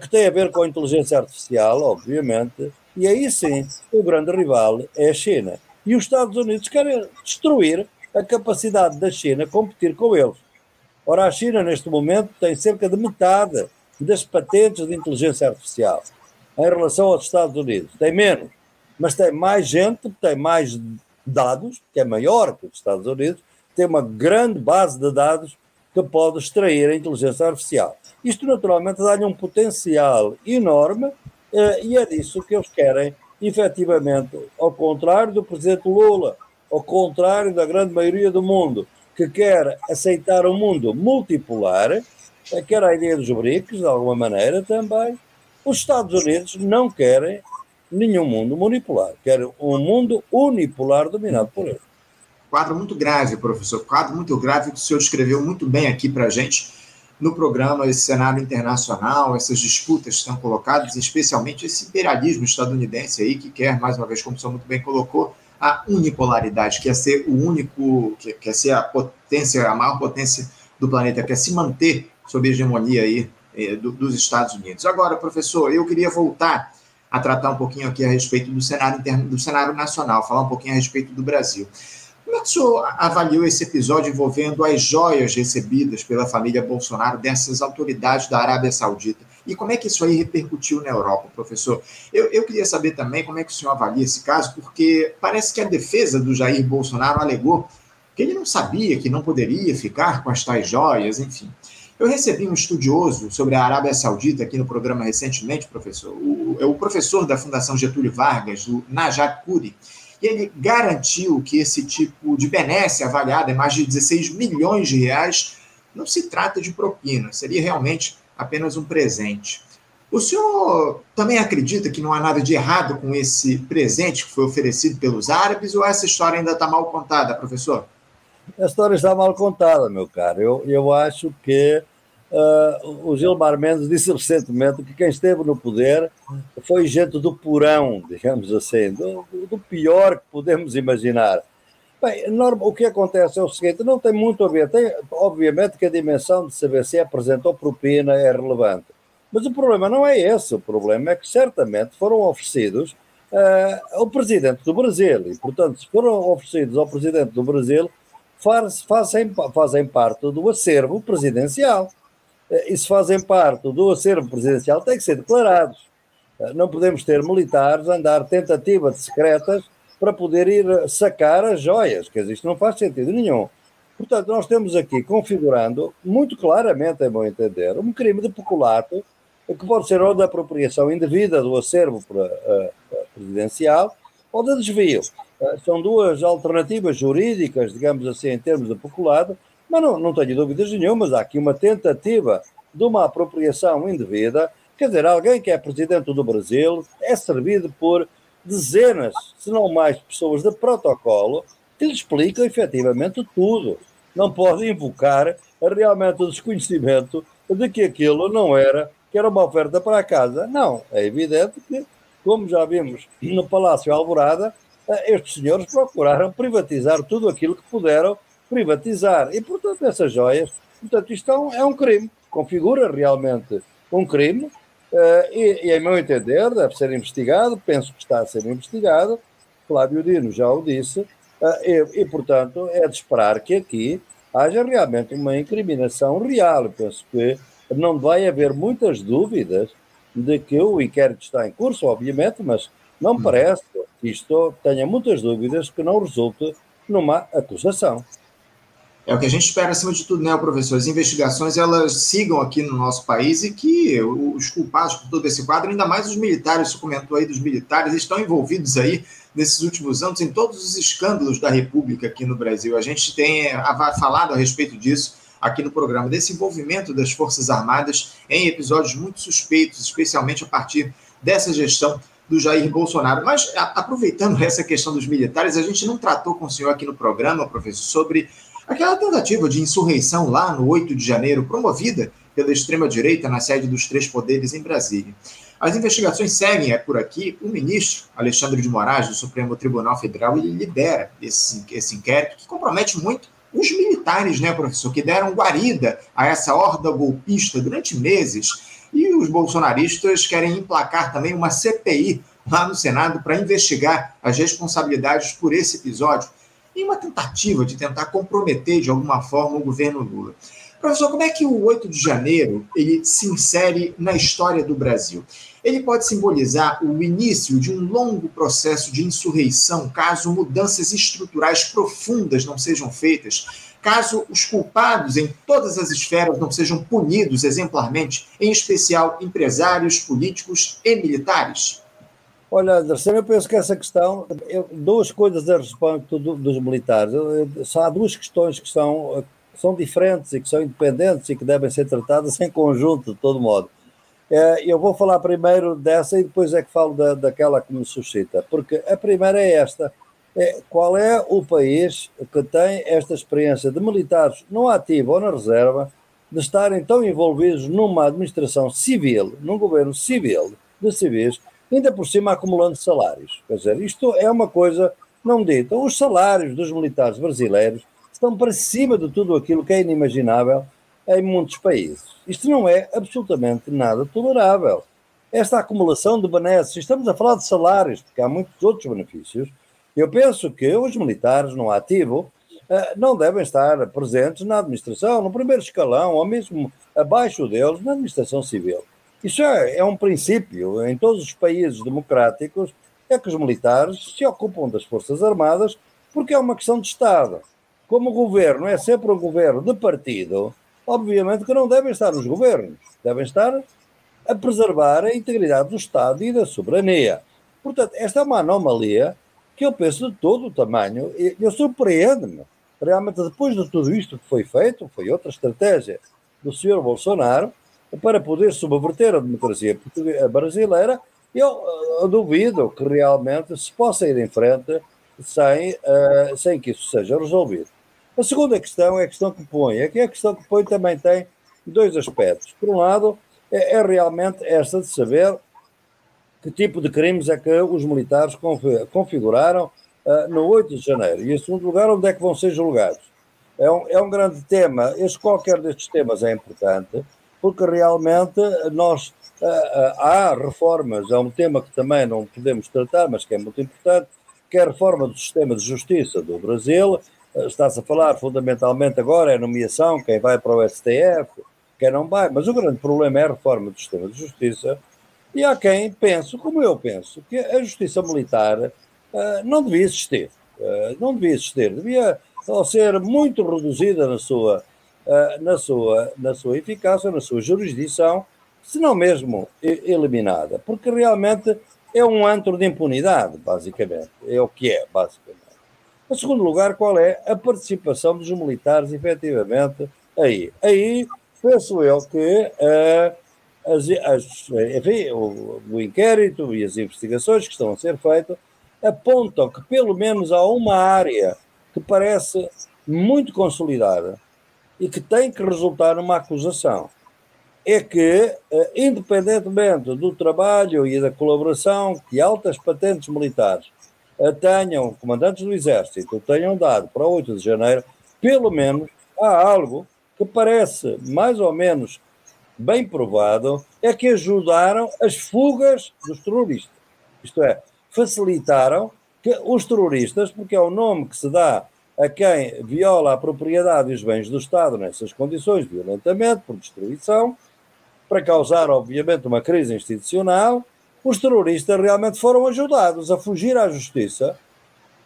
que tem a ver com a inteligência artificial, obviamente, e aí sim o grande rival é a China. E os Estados Unidos querem destruir a capacidade da China competir com eles. Ora, a China, neste momento, tem cerca de metade das patentes de inteligência artificial em relação aos Estados Unidos. Tem menos, mas tem mais gente, tem mais dados, que é maior que os Estados Unidos, tem uma grande base de dados que pode extrair a inteligência artificial. Isto, naturalmente, dá-lhe um potencial enorme eh, e é disso que eles querem efetivamente, ao contrário do presidente Lula, ao contrário da grande maioria do mundo, que quer aceitar um mundo multipolar, eh, quer a ideia dos BRICS, de alguma maneira também, os Estados Unidos não querem nenhum mundo unipolar, querem um mundo unipolar dominado por eles. Quadro muito grave, professor, quadro muito grave que o senhor escreveu muito bem aqui para a gente no programa esse cenário internacional, essas disputas estão colocadas, especialmente esse imperialismo estadunidense aí que quer, mais uma vez, como o senhor muito bem colocou, a unipolaridade, quer ser o único, quer ser a potência, a maior potência do planeta, quer se manter sob a hegemonia aí eh, do, dos Estados Unidos. Agora, professor, eu queria voltar a tratar um pouquinho aqui a respeito do cenário interno, do cenário nacional, falar um pouquinho a respeito do Brasil. Como é que o senhor avaliou esse episódio envolvendo as joias recebidas pela família Bolsonaro dessas autoridades da Arábia Saudita? E como é que isso aí repercutiu na Europa, professor? Eu, eu queria saber também como é que o senhor avalia esse caso, porque parece que a defesa do Jair Bolsonaro alegou que ele não sabia que não poderia ficar com as tais joias, enfim. Eu recebi um estudioso sobre a Arábia Saudita aqui no programa recentemente, professor. O, é o professor da Fundação Getúlio Vargas, o Najat Kuri, ele garantiu que esse tipo de benesse avaliada em mais de 16 milhões de reais não se trata de propina, seria realmente apenas um presente. O senhor também acredita que não há nada de errado com esse presente que foi oferecido pelos árabes ou essa história ainda está mal contada, professor? A história está mal contada, meu caro. Eu, eu acho que uh, o Gilmar Mendes disse recentemente que quem esteve no poder foi gente do porão, digamos assim, do, do pior que podemos imaginar. Bem, o que acontece é o seguinte: não tem muito a ver. Tem, obviamente que a dimensão de saber se apresentou propina é relevante. Mas o problema não é esse. O problema é que certamente foram oferecidos uh, ao presidente do Brasil. E, portanto, se foram oferecidos ao presidente do Brasil, faz, fazem, fazem parte do acervo presidencial. Eh, e se fazem parte do acervo presidencial, têm que ser declarados. Eh, não podemos ter militares andar tentativas secretas para poder ir sacar as joias, quer dizer, isto não faz sentido nenhum. Portanto, nós temos aqui configurando, muito claramente, é bom entender, um crime de peculato que pode ser ou da apropriação indevida do acervo eh, presidencial ou de desvio. Eh, são duas alternativas jurídicas, digamos assim, em termos de peculado, mas não, não tenho dúvidas nenhumas, há aqui uma tentativa de uma apropriação indevida, quer dizer, alguém que é presidente do Brasil é servido por dezenas, se não mais, pessoas de protocolo que lhe explicam efetivamente tudo. Não pode invocar realmente o desconhecimento de que aquilo não era, que era uma oferta para a casa. Não, é evidente que, como já vimos no Palácio Alvorada, eh, estes senhores procuraram privatizar tudo aquilo que puderam privatizar. E, portanto, essas joias, portanto, isto é um, é um crime, configura realmente um crime, uh, e, e, em meu entender, deve ser investigado, penso que está a ser investigado, Flávio Dino já o disse, uh, e, e, portanto, é de esperar que aqui haja realmente uma incriminação real. Penso que não vai haver muitas dúvidas de que o inquérito está em curso, obviamente, mas não hum. parece isto tenha muitas dúvidas que não resulte numa acusação. É o que a gente espera, acima de tudo, né, professor? As investigações elas sigam aqui no nosso país e que os culpados por todo esse quadro, ainda mais os militares, você comentou aí dos militares, estão envolvidos aí nesses últimos anos em todos os escândalos da República aqui no Brasil. A gente tem falado a respeito disso aqui no programa, desse envolvimento das Forças Armadas em episódios muito suspeitos, especialmente a partir dessa gestão do Jair Bolsonaro. Mas, aproveitando essa questão dos militares, a gente não tratou com o senhor aqui no programa, professor, sobre aquela tentativa de insurreição lá no 8 de janeiro, promovida pela extrema-direita na sede dos três poderes em Brasília. As investigações seguem é por aqui. O ministro Alexandre de Moraes, do Supremo Tribunal Federal, ele lidera esse, esse inquérito que compromete muito os militares, né, professor, que deram guarida a essa horda golpista durante meses e os bolsonaristas querem emplacar também uma CPI lá no Senado para investigar as responsabilidades por esse episódio, em uma tentativa de tentar comprometer de alguma forma o governo Lula. Professor, como é que o 8 de janeiro ele se insere na história do Brasil? Ele pode simbolizar o início de um longo processo de insurreição, caso mudanças estruturais profundas não sejam feitas, caso os culpados em todas as esferas não sejam punidos exemplarmente, em especial empresários, políticos e militares? Olha, Anderson, eu penso que essa questão, eu, duas coisas a respeito do, dos militares. Só há duas questões que são, são diferentes e que são independentes e que devem ser tratadas em conjunto, de todo modo. É, eu vou falar primeiro dessa e depois é que falo da, daquela que me suscita, porque a primeira é esta é, qual é o país que tem esta experiência de militares no ativo ou na reserva de estarem tão envolvidos numa administração civil, num governo civil de civis, ainda por cima acumulando salários. Quer dizer, isto é uma coisa não dita. Os salários dos militares brasileiros estão para cima de tudo aquilo que é inimaginável em muitos países. Isto não é absolutamente nada tolerável. Esta acumulação de benesses, estamos a falar de salários, porque há muitos outros benefícios, eu penso que os militares no ativo eh, não devem estar presentes na administração, no primeiro escalão, ou mesmo abaixo deles, na administração civil. Isso é, é um princípio. Em todos os países democráticos é que os militares se ocupam das Forças Armadas porque é uma questão de Estado. Como o governo é sempre um governo de partido, obviamente que não devem estar os governos, devem estar a preservar a integridade do Estado e da soberania. Portanto, esta é uma anomalia que eu penso de todo o tamanho. e Eu surpreendo-me, realmente, depois de tudo isto que foi feito, foi outra estratégia do senhor Bolsonaro para poder subverter a democracia brasileira. Eu, eu duvido que realmente se possa ir em frente sem, uh, sem que isso seja resolvido. A segunda questão é a questão que põe. Aqui a questão que põe também tem dois aspectos. Por um lado, é, é realmente esta de saber que tipo de crimes é que os militares configuraram uh, no 8 de janeiro. E, em segundo lugar, onde é que vão ser julgados. É um, é um grande tema. Este, qualquer destes temas é importante, porque realmente nós uh, uh, há reformas, é um tema que também não podemos tratar, mas que é muito importante, que é a reforma do sistema de justiça do Brasil. Está-se a falar fundamentalmente agora é nomeação, quem vai para o STF, quem não vai, mas o grande problema é a reforma do sistema de justiça, e há quem pense, como eu penso, que a justiça militar não devia existir. Não devia existir. Devia ser muito reduzida na sua, uh, na, sua, na sua eficácia, na sua jurisdição, se não mesmo eliminada. Porque realmente é um antro de impunidade, basicamente. É o que é, basicamente. Em segundo lugar, qual é a participação dos militares, efetivamente, aí? Aí, penso eu que as, as, enfim, o, o, inquérito e as investigações que estão a ser feitas apontam que pelo menos há uma área que parece muito consolidada e que tem que resultar numa acusação. É que, eh, independentemente do trabalho e da colaboração que altas patentes militares eh, tenham, comandantes do Exército, tenham dado para 8 de janeiro, pelo menos há algo que parece mais ou menos bem provado, é que ajudaram as fugas dos terroristas. Isto é, facilitaram que os terroristas, porque é o nome que se dá a quem viola a propriedade e os bens do Estado nessas condições, violentamente, por destruição, para causar, obviamente, uma crise institucional, os terroristas realmente foram ajudados a fugir à justiça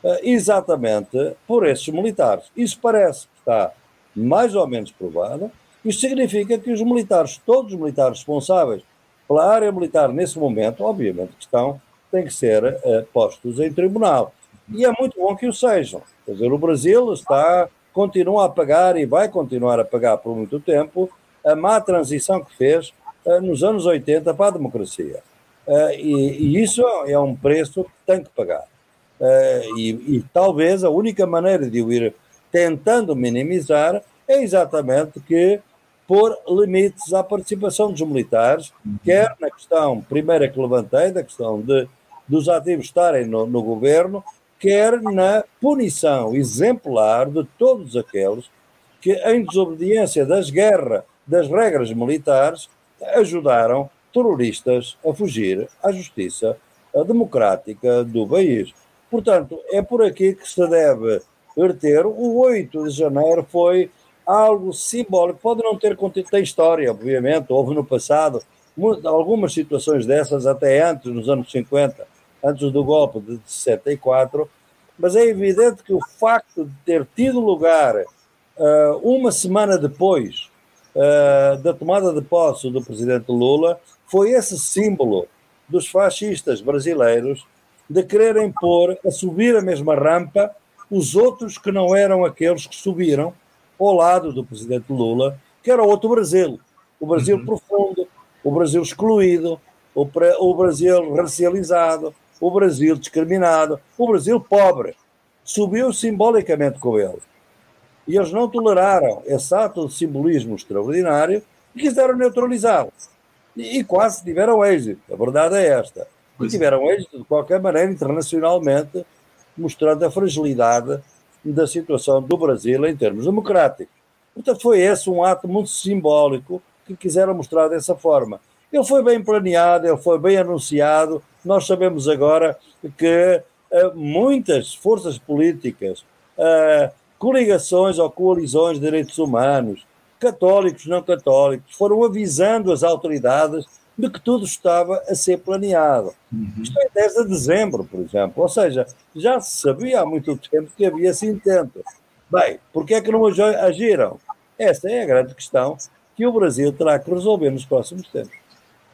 eh, exatamente por esses militares. Isso parece que está mais ou menos provado. Isto significa que os militares, todos os militares responsáveis pela área militar nesse momento, obviamente que estão, têm que ser uh, postos em tribunal. E é muito bom que o sejam. Quer dizer, o Brasil está, continua a pagar e vai continuar a pagar por muito tempo a má transição que fez uh, nos anos 80 para a democracia. Uh, e, e, isso é um preço que tem que pagar. E, e, talvez a única maneira de o ir tentando minimizar é exatamente que pôr limites à participação dos militares, quer na questão primeira que levantei, da questão de, dos ativos estarem no, no governo, quer na punição exemplar de todos aqueles que, em desobediência das guerras, das regras militares, ajudaram terroristas a fugir à justiça democrática do país. Portanto, é por aqui que se deve verter. O 8 de janeiro foi algo simbólico. Pode não ter contido, tem história, obviamente, houve no passado algumas situações dessas, até antes, nos anos 50, antes do golpe de 64, mas é evidente que o facto de ter tido lugar uh, uma semana depois uh, da tomada de posse do presidente Lula, foi esse símbolo dos fascistas brasileiros de quererem pôr a subir a mesma rampa os outros que não eram aqueles que subiram ao lado do presidente Lula, que era outro Brasil. O Brasil uhum. profundo, o Brasil excluído, o, o Brasil racializado, o Brasil discriminado, o Brasil pobre. Subiu simbolicamente com ele. E eles não toleraram esse ato de simbolismo extraordinário e quiseram neutralizá-lo. E, e, quase tiveram êxito. A verdade é esta. E é. tiveram êxito, de qualquer maneira, internacionalmente, mostrando a fragilidade da situação do Brasil em termos democráticos. Portanto, foi esse um ato muito simbólico que quiseram mostrar dessa forma. Ele foi bem planeado, ele foi bem anunciado. Nós sabemos agora que uh, muitas forças políticas, uh, coligações ou coalizões de direitos humanos, católicos, não católicos, foram avisando as autoridades de que tudo estava a ser planeado. Uhum. Isto é 10 de dezembro, por exemplo. Ou seja, já se sabia há muito tempo que havia esse intento. Bem, porquê é que não agiram? Esta é a grande questão que o Brasil terá que resolver nos próximos tempos.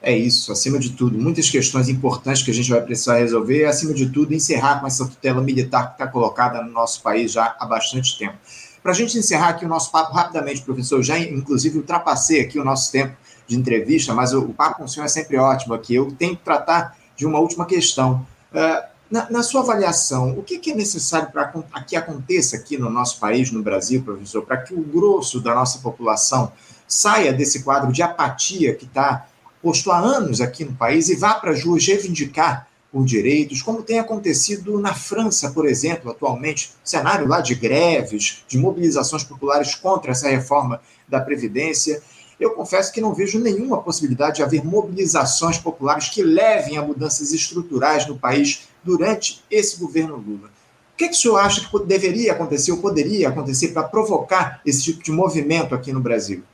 É isso, acima de tudo, muitas questões importantes que a gente vai precisar resolver e, acima de tudo, encerrar com essa tutela militar que está colocada no nosso país já há bastante tempo. Para a gente encerrar aqui o nosso papo rapidamente, professor, já inclusive ultrapassei aqui o nosso tempo de entrevista, mas o, o papo com o senhor é sempre ótimo aqui. Eu tenho que tratar de uma última questão. Uh, na, na, sua avaliação, o que, que é necessário para que aconteça aqui no nosso país, no Brasil, professor, para que o grosso da nossa população saia desse quadro de apatia que está posto há anos aqui no país e vá para as ruas reivindicar por direitos, como tem acontecido na França, por exemplo, atualmente, cenário lá de greves, de mobilizações populares contra essa reforma da Previdência. Eu confesso que não vejo nenhuma possibilidade de haver mobilizações populares que levem a mudanças estruturais no país durante esse governo Lula. O que, é que o senhor acha que deveria acontecer ou poderia acontecer para provocar esse tipo de movimento aqui no Brasil?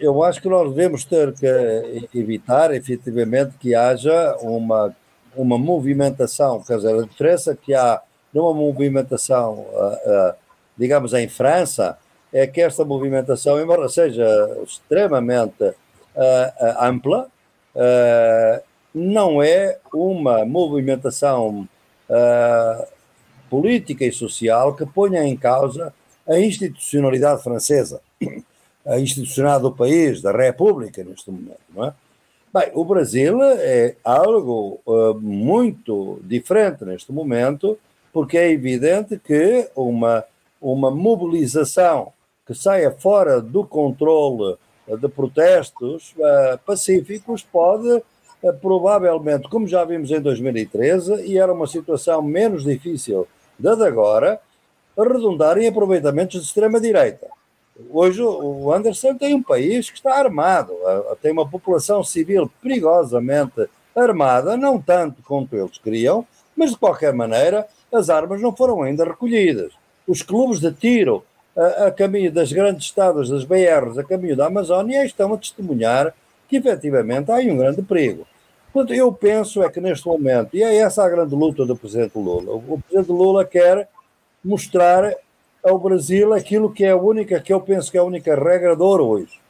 Eu acho que nós devemos ter que evitar, efetivamente, que haja uma, uma movimentação, quer dizer, a diferença que há numa movimentação, uh, uh, digamos, em França, é que esta movimentação, embora seja extremamente uh, ampla, não é uma movimentação política e social que ponha em causa a institucionalidade francesa institucional do país, da República, neste momento, não é? Bem, o Brasil é algo uh, muito diferente neste momento, porque é evidente que uma, uma mobilização que saia fora do controle de protestos uh, pacíficos pode uh, provavelmente, como já vimos em 2013, e era uma situação menos difícil da de agora, redundar em aproveitamentos de extrema-direita. Hoje o Anderson tem um país que está armado, tem uma população civil perigosamente armada, não tanto quanto eles queriam, mas de qualquer maneira as armas não foram ainda recolhidas. Os clubes de tiro a, a caminho das grandes estradas, das BRs, a caminho da Amazónia, estão a testemunhar que efetivamente há um grande perigo. Portanto, eu penso é que neste momento, e é essa a grande luta do Presidente Lula, o Presidente Lula quer mostrar ao Brasil aquilo que é a única, que eu penso que é a única regra de ouro hoje.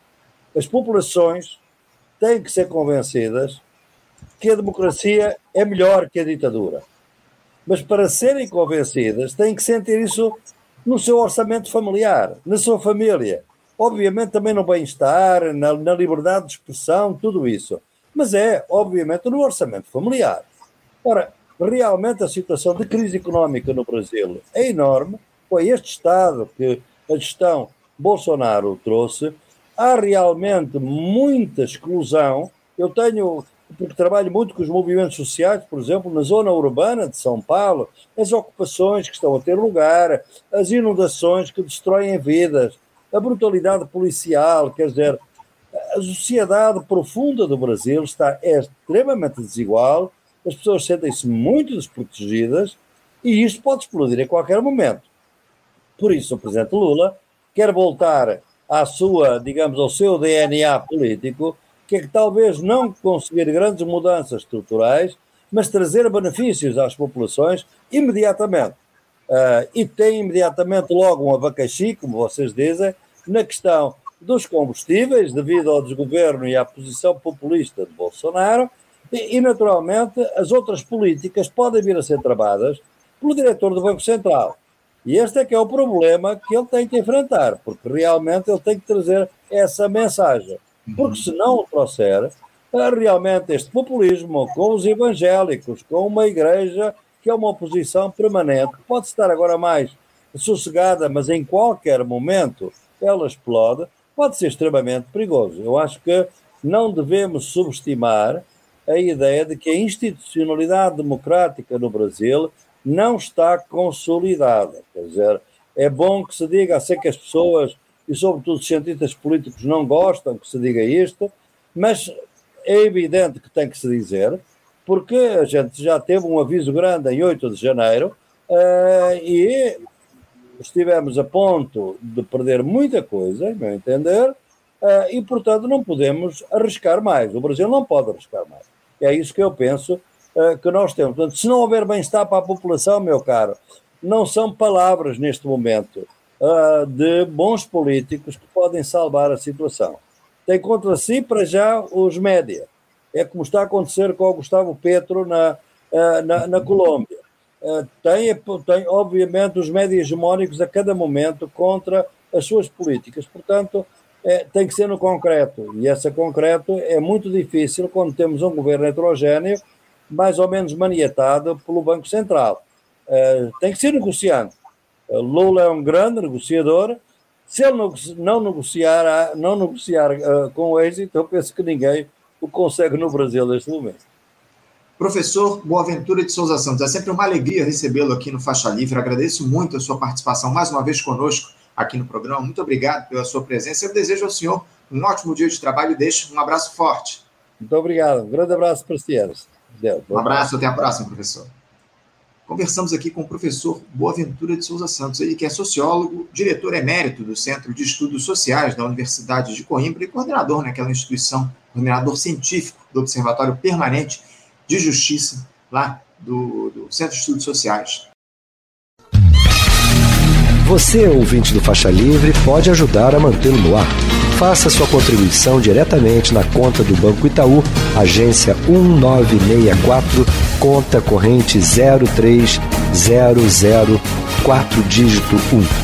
As populações têm que ser convencidas que a democracia é melhor que a ditadura. Mas para serem convencidas, têm que sentir isso no seu orçamento familiar, na sua família. Obviamente também no bem-estar, na, na liberdade de expressão, tudo isso. Mas é, obviamente, no orçamento familiar. Ora, realmente a situação de crise económica no Brasil é enorme foi este Estado que a gestão Bolsonaro trouxe, há realmente muita exclusão. Eu tenho, porque trabalho muito com os movimentos sociais, por exemplo, na zona urbana de São Paulo, as ocupações que estão a ter lugar, as inundações que destroem vidas, a brutalidade policial, quer dizer, a sociedade profunda do Brasil está é extremamente desigual, as pessoas sentem-se muito desprotegidas e isto pode explodir a qualquer momento. Por isso, o presidente Lula quer voltar à sua, digamos, ao seu DNA político, que é que talvez não conseguir grandes mudanças estruturais, mas trazer benefícios às populações imediatamente. Uh, e tem imediatamente logo um abacaxi, como vocês dizem, na questão dos combustíveis, devido ao desgoverno e à posição populista de Bolsonaro, e, e naturalmente as outras políticas podem vir a ser travadas pelo diretor do Banco Central. E este é que é o problema que ele tem que enfrentar, porque realmente ele tem que trazer essa mensagem. Porque se não o trouxer, é realmente este populismo com os evangélicos, com uma igreja que é uma oposição permanente, pode estar agora mais sossegada, mas em qualquer momento ela explode, pode ser extremamente perigoso. Eu acho que não devemos subestimar a ideia de que a institucionalidade democrática no Brasil não está consolidada. Quer dizer, é bom que se diga, sei que as pessoas, e sobretudo os cientistas políticos, não gostam que se diga isto, mas é evidente que tem que se dizer, porque a gente já teve um aviso grande em 8 de janeiro uh, e estivemos a ponto de perder muita coisa, em meu entender, uh, e, portanto, não podemos arriscar mais. O Brasil não pode arriscar mais. É isso que eu penso uh, que nós temos. Portanto, se não houver bem-estar para a população, meu caro, não são palavras neste momento uh, de bons políticos que podem salvar a situação. Tem contra si, para já, os média. É como está a acontecer com o Gustavo Petro na, na, na Colômbia. Tem, tem, obviamente, os médias hegemónicos a cada momento contra as suas políticas. Portanto, é, tem que ser no concreto. E esse concreto é muito difícil quando temos um governo heterogéneo, mais ou menos maniatado pelo Banco Central. É, tem que ser negociante. É, Lula é um grande negociador. Se ele não negociar, não negociar uh, com êxito, eu penso que ninguém o consegue no Brasil neste momento. Professor Boaventura de Souza Santos, é sempre uma alegria recebê-lo aqui no Faixa Livre. Agradeço muito a sua participação mais uma vez conosco aqui no programa. Muito obrigado pela sua presença. Eu desejo ao senhor um ótimo dia de trabalho e deixo um abraço forte. Muito obrigado. Um grande abraço para Um abraço, até a próxima, professor. Conversamos aqui com o professor Boaventura de Souza Santos, ele que é sociólogo, diretor emérito do Centro de Estudos Sociais da Universidade de Coimbra e coordenador naquela instituição, coordenador científico do Observatório Permanente de Justiça, lá do, do Centro de Estudos Sociais. Você, ouvinte do Faixa Livre, pode ajudar a mantê-lo no ar. Faça sua contribuição diretamente na conta do Banco Itaú, agência 1964, conta corrente 03004 dígito 1.